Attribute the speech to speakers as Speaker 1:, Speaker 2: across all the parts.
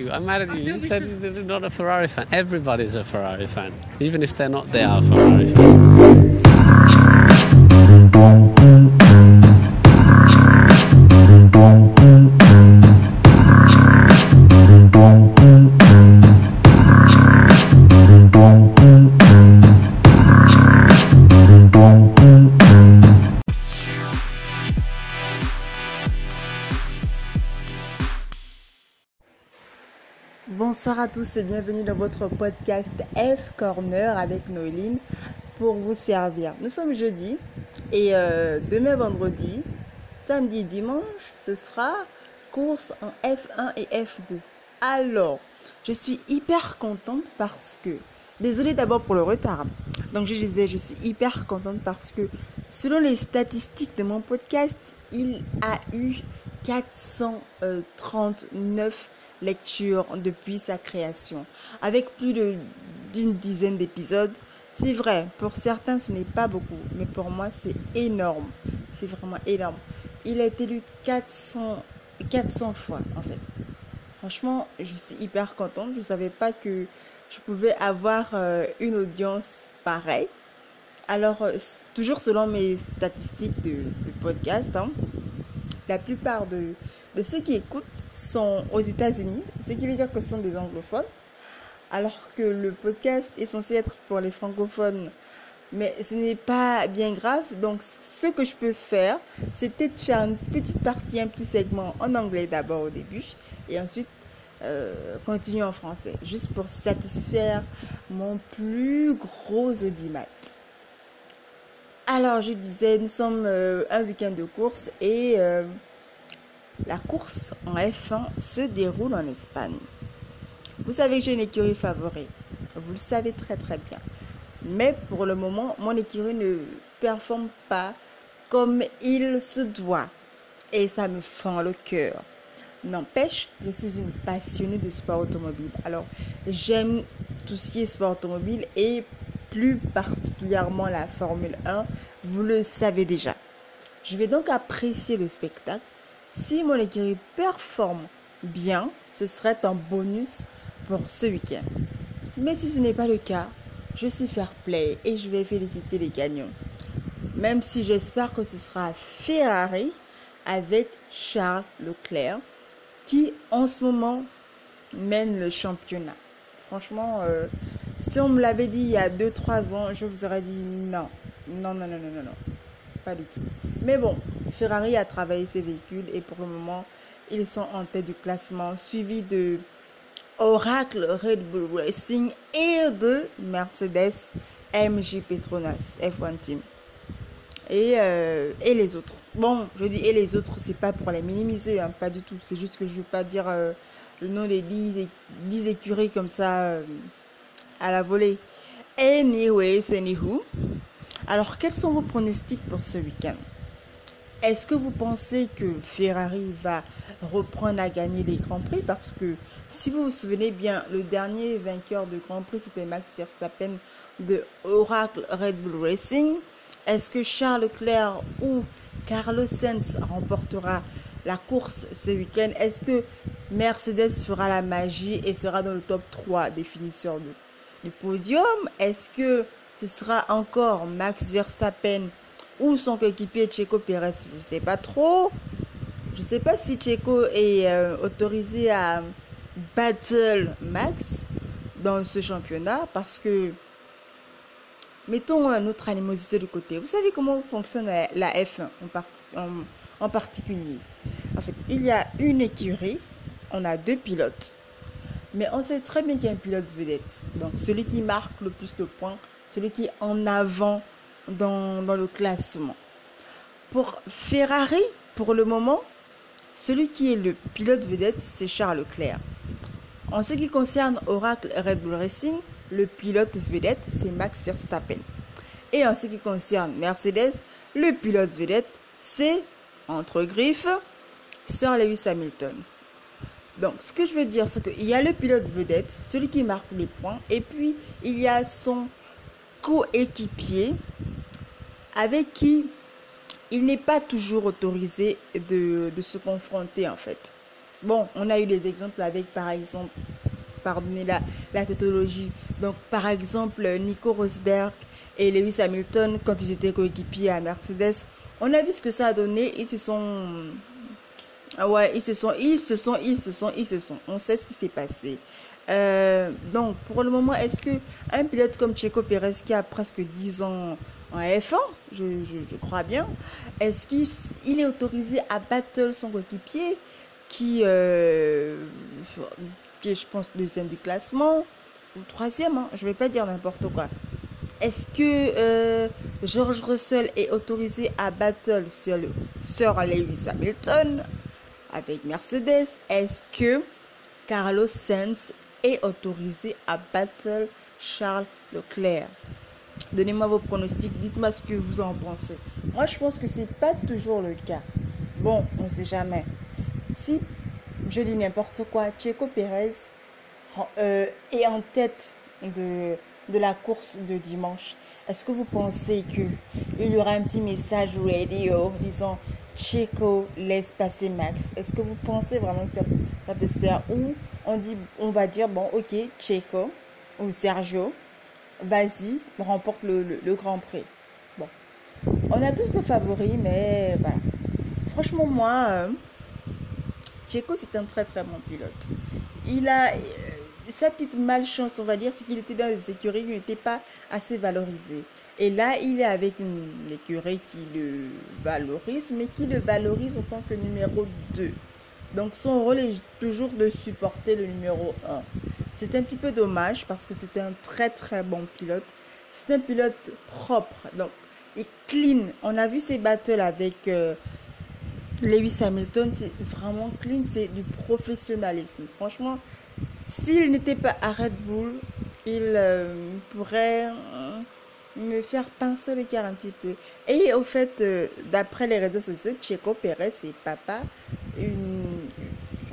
Speaker 1: you. I mad at you. You said you're not a Ferrari fan. Everybody's a Ferrari fan. Even if they're not, they are Ferrari fans.
Speaker 2: Bonsoir à tous et bienvenue dans votre podcast F Corner avec Noéline pour vous servir. Nous sommes jeudi et euh, demain vendredi, samedi, dimanche, ce sera course en F1 et F2. Alors, je suis hyper contente parce que, désolée d'abord pour le retard, donc je disais, je suis hyper contente parce que selon les statistiques de mon podcast, il a eu 439 lectures depuis sa création, avec plus d'une dizaine d'épisodes. C'est vrai, pour certains ce n'est pas beaucoup, mais pour moi c'est énorme. C'est vraiment énorme. Il a été lu 400, 400 fois en fait. Franchement, je suis hyper contente. Je ne savais pas que je pouvais avoir euh, une audience pareille. Alors, euh, toujours selon mes statistiques de, de podcast, hein, la plupart de, ceux qui écoutent sont aux États-Unis, ce qui veut dire que ce sont des anglophones, alors que le podcast est censé être pour les francophones. Mais ce n'est pas bien grave. Donc, ce que je peux faire, c'est peut-être faire une petite partie, un petit segment en anglais d'abord au début, et ensuite euh, continuer en français, juste pour satisfaire mon plus gros audimat. Alors, je disais, nous sommes euh, un week-end de course et euh, la course en F1 se déroule en Espagne. Vous savez que j'ai une écurie favorite. Vous le savez très très bien. Mais pour le moment, mon écurie ne performe pas comme il se doit. Et ça me fend le cœur. N'empêche, je suis une passionnée de sport automobile. Alors, j'aime tout ce qui est sport automobile et plus particulièrement la Formule 1. Vous le savez déjà. Je vais donc apprécier le spectacle. Si mon écurie performe bien, ce serait un bonus pour ce week-end. Mais si ce n'est pas le cas, je suis fair play et je vais féliciter les gagnants. Même si j'espère que ce sera Ferrari avec Charles Leclerc qui en ce moment mène le championnat. Franchement, euh, si on me l'avait dit il y a 2-3 ans, je vous aurais dit non. Non, non, non, non, non, non. Pas du tout. Mais bon, Ferrari a travaillé ses véhicules et pour le moment, ils sont en tête du classement, suivi de Oracle Red Bull Racing et de Mercedes MJ Petronas F1 Team. Et, euh, et les autres. Bon, je dis et les autres, c'est pas pour les minimiser, hein, pas du tout. C'est juste que je veux pas dire euh, le nom des 10, é- 10 écuries comme ça euh, à la volée. Anyways, anywho. Alors, quels sont vos pronostics pour ce week-end? Est-ce que vous pensez que Ferrari va reprendre à gagner les Grands Prix? Parce que si vous vous souvenez bien, le dernier vainqueur de Grand Prix, c'était Max Verstappen de Oracle Red Bull Racing. Est-ce que Charles Leclerc ou Carlos Sainz remportera la course ce week-end? Est-ce que Mercedes fera la magie et sera dans le top 3 des finisseurs de- du podium Est-ce que ce sera encore Max Verstappen ou son coéquipier Checo Pérez? Je ne sais pas trop. Je ne sais pas si Checo est euh, autorisé à battle Max dans ce championnat parce que mettons notre animosité de côté. Vous savez comment fonctionne la, la F1 en, part- en- en particulier? En fait, il y a une écurie, on a deux pilotes, mais on sait très bien qu'il y a un pilote vedette. Donc celui qui marque le plus de points, celui qui est en avant dans, le classement. Pour Ferrari, pour le moment, celui qui est le pilote vedette, c'est Charles Leclerc. En ce qui concerne Oracle Red Bull Racing, le pilote vedette, c'est Max Verstappen. Et en ce qui concerne Mercedes, le pilote vedette, c'est, entre griffes, Sir Lewis Hamilton. Donc, ce que je veux dire, c'est qu'il y a le pilote vedette, celui qui marque les points, et puis il y a son coéquipier avec qui il n'est pas toujours autorisé de, se confronter, en fait. Bon, on a eu des exemples avec, par exemple, pardonnez la, la tautologie. Donc, par exemple, Nico Rosberg et Lewis Hamilton, quand ils étaient coéquipiers à Mercedes, on a vu ce que ça a donné. Ils se sont. Ah ouais, ils se sont, ils se sont, ils se sont, ils se sont. On sait ce qui s'est passé. Euh, donc, pour le moment, est-ce que un pilote comme Checo Pérez, qui a presque 10 ans en F1, je, crois bien, est-ce qu'il il est autorisé à battre son coéquipier qui, euh, qui est, je pense, deuxième du classement ou troisième, hein, je vais pas dire n'importe quoi. Est-ce que euh, George Russell est autorisé à battle sur le Sir Lewis Hamilton? Avec Mercedes Est-ce que Carlos Sainz est autorisé à battle Charles Leclerc? Donnez-moi vos pronostics, dites-moi ce que vous en pensez. Moi, je pense que c'est pas toujours le cas. Bon, on ne sait jamais. Si je dis n'importe quoi, Checo Pérez euh, est en tête de, de la course de dimanche, est-ce que vous pensez qu'il y aura un petit message radio disant Checo laisse passer Max? Est-ce que vous pensez vraiment que ça, ça, peut se faire? Ou on, dit, on va dire, bon, ok, Checo ou Sergio, vas-y, remporte le, Grand Prix. Bon, on a tous nos favoris, mais voilà. Franchement, moi, euh, Checo, c'est un très très bon pilote. Il a. Sa petite malchance, on va dire, c'est qu'il était dans des écuries qui n'étaient pas assez valorisées. Et là, il est avec une écurie qui le valorise, mais qui le valorise en tant que numéro 2. Donc son rôle est toujours de supporter le numéro 1. C'est un petit peu dommage parce que c'était un très très bon pilote. C'est un pilote propre, donc et clean. On a vu ses battles avec euh, Lewis Hamilton, c'est vraiment clean, c'est du professionnalisme. Franchement, s'il n'était pas à Red Bull, il euh, pourrait euh, me faire pincer le cœur un petit peu. Et au fait, euh, d'après les réseaux sociaux, Checo Pérez et papa, une,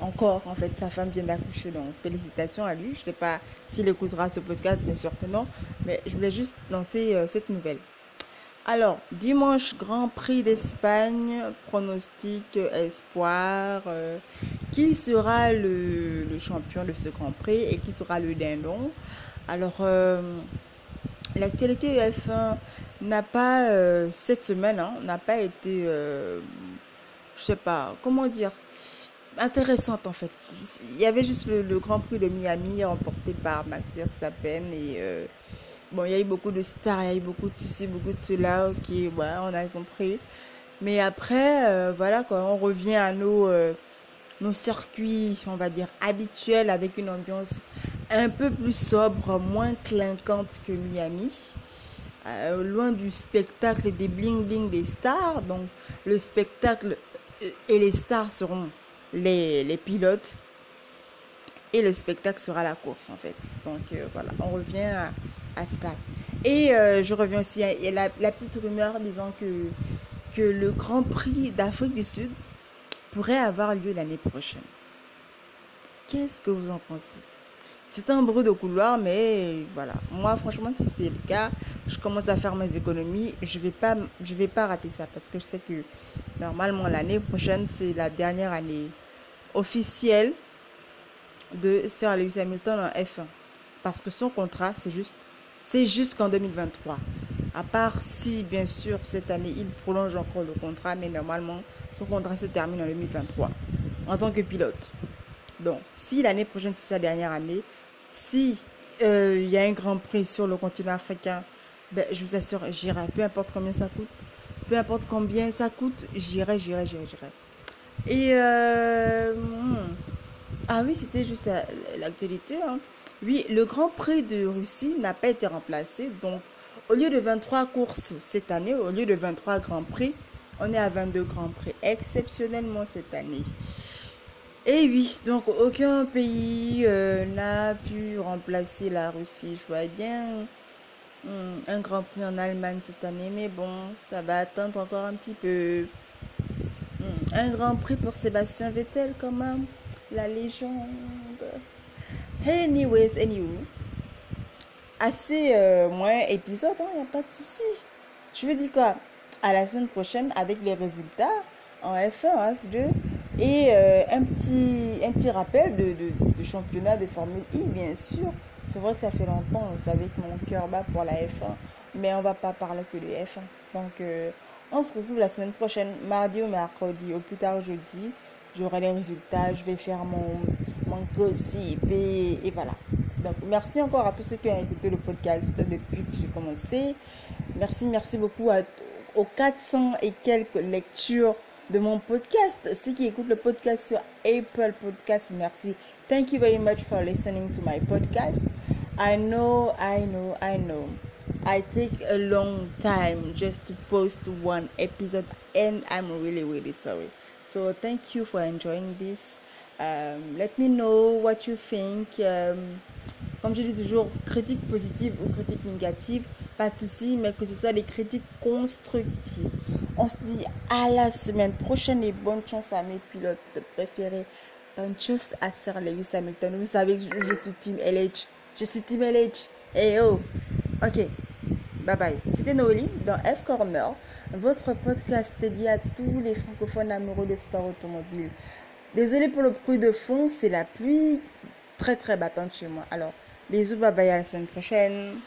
Speaker 2: encore en fait, sa femme vient d'accoucher, donc félicitations à lui. Je ne sais pas s'il écoutera ce podcast, bien sûr que non, mais je voulais juste lancer cette nouvelle. Alors, dimanche, Grand Prix d'Espagne, pronostic, espoir. Euh, qui sera le, champion de ce Grand Prix et qui sera le dindon Alors, euh, l'actualité F1 n'a pas, euh, cette semaine, hein, n'a pas été, euh, je sais pas, comment dire, intéressante en fait. Il y avait juste le, le Grand Prix de Miami remporté par Max Verstappen et bon, il y a eu beaucoup de stars, il y a eu beaucoup de ceci, beaucoup de cela, ok, ouais, on a compris. Mais après, euh, voilà, quand on revient à nos, euh, nos circuits, on va dire, habituels, avec une ambiance un peu plus sobre, moins clinquante que Miami, euh, loin du spectacle des bling-bling des stars. Donc, le spectacle et les stars seront les, les pilotes. Et le spectacle sera la course, en fait. Donc, voilà, on revient à cela. Et euh, je reviens aussi à, la, la, petite rumeur disant que, que le Grand Prix d'Afrique du Sud pourrait avoir lieu l'année prochaine. Qu'est-ce que vous en pensez? C'est un bruit de couloir, mais voilà. Moi, franchement, si c'est le cas, je commence à faire mes économies. Je vais pas, vais pas rater ça parce que je sais que normalement l'année prochaine, c'est la dernière année officielle de Sir Lewis Hamilton en F1 parce que son contrat, c'est juste c'est jusqu'en 2023. À part si, bien sûr, cette année, il prolonge encore le contrat, mais normalement, son contrat se termine en 2023 en tant que pilote. Donc, si l'année prochaine, c'est sa dernière année, si euh, il y a un grand prix sur le continent africain, ben, je vous assure, j'irai. Peu importe combien ça coûte. Peu importe combien ça coûte, j'irai, j'irai, j'irai, j'irai. Et... Euh, hmm. Ah oui, c'était juste l'actualité. Hein. Oui, le Grand Prix de Russie n'a pas été remplacé. Donc, au lieu de 23 courses cette année, au lieu de 23 Grands Prix, on est à 22 Grands Prix, exceptionnellement cette année. Et oui, donc aucun pays euh, n'a pu remplacer la Russie. Je vois bien hmm, un Grand Prix en Allemagne cette année, mais bon, ça va attendre encore un petit peu. Hmm, un Grand Prix pour Sébastien Vettel quand même, la légende. Anyways, anyway, assez euh, moins épisode, il hein, n'y a pas de souci. Je veux dire quoi? À la semaine prochaine avec les résultats en F1, en F2. Et euh, un, petit, un petit rappel de, de, championnat de Formule I, bien sûr. C'est vrai que ça fait longtemps, vous savez que mon cœur bat pour la F1, mais on va pas parler que de F1. Donc, euh, on se retrouve la semaine prochaine, mardi ou mercredi, au plus tard jeudi. J'aurai les résultats, je vais faire mon, mon gossip et, voilà. Donc, merci encore à tous ceux qui ont écouté le podcast depuis que j'ai commencé. Merci, merci beaucoup aux 400 et quelques lectures de mon podcast. Ceux qui écoutent le podcast sur Apple Podcast, merci. Thank you very much for listening to my podcast. I know, I know, I know. I take a long time just to post one episode and I'm really, really sorry. So thank you for enjoying this. Um, let me know what you think. Um, comme je dis toujours, critique positive ou critique négative, pas de souci, mais que ce soit des critiques constructives. On se dit à la semaine prochaine et bonne chance à mes pilotes préférés. Bonne chance à Sir Lewis Hamilton. Vous savez que je, suis Team LH. Je suis Team LH. Et oh! Ok. Bye bye. C'était Noélie dans F Corner, votre podcast dédié à tous les francophones amoureux des sports automobiles. Désolé pour le bruit de fond, c'est la pluie très très battante chez moi. Alors, bisous, bye bye à la semaine prochaine.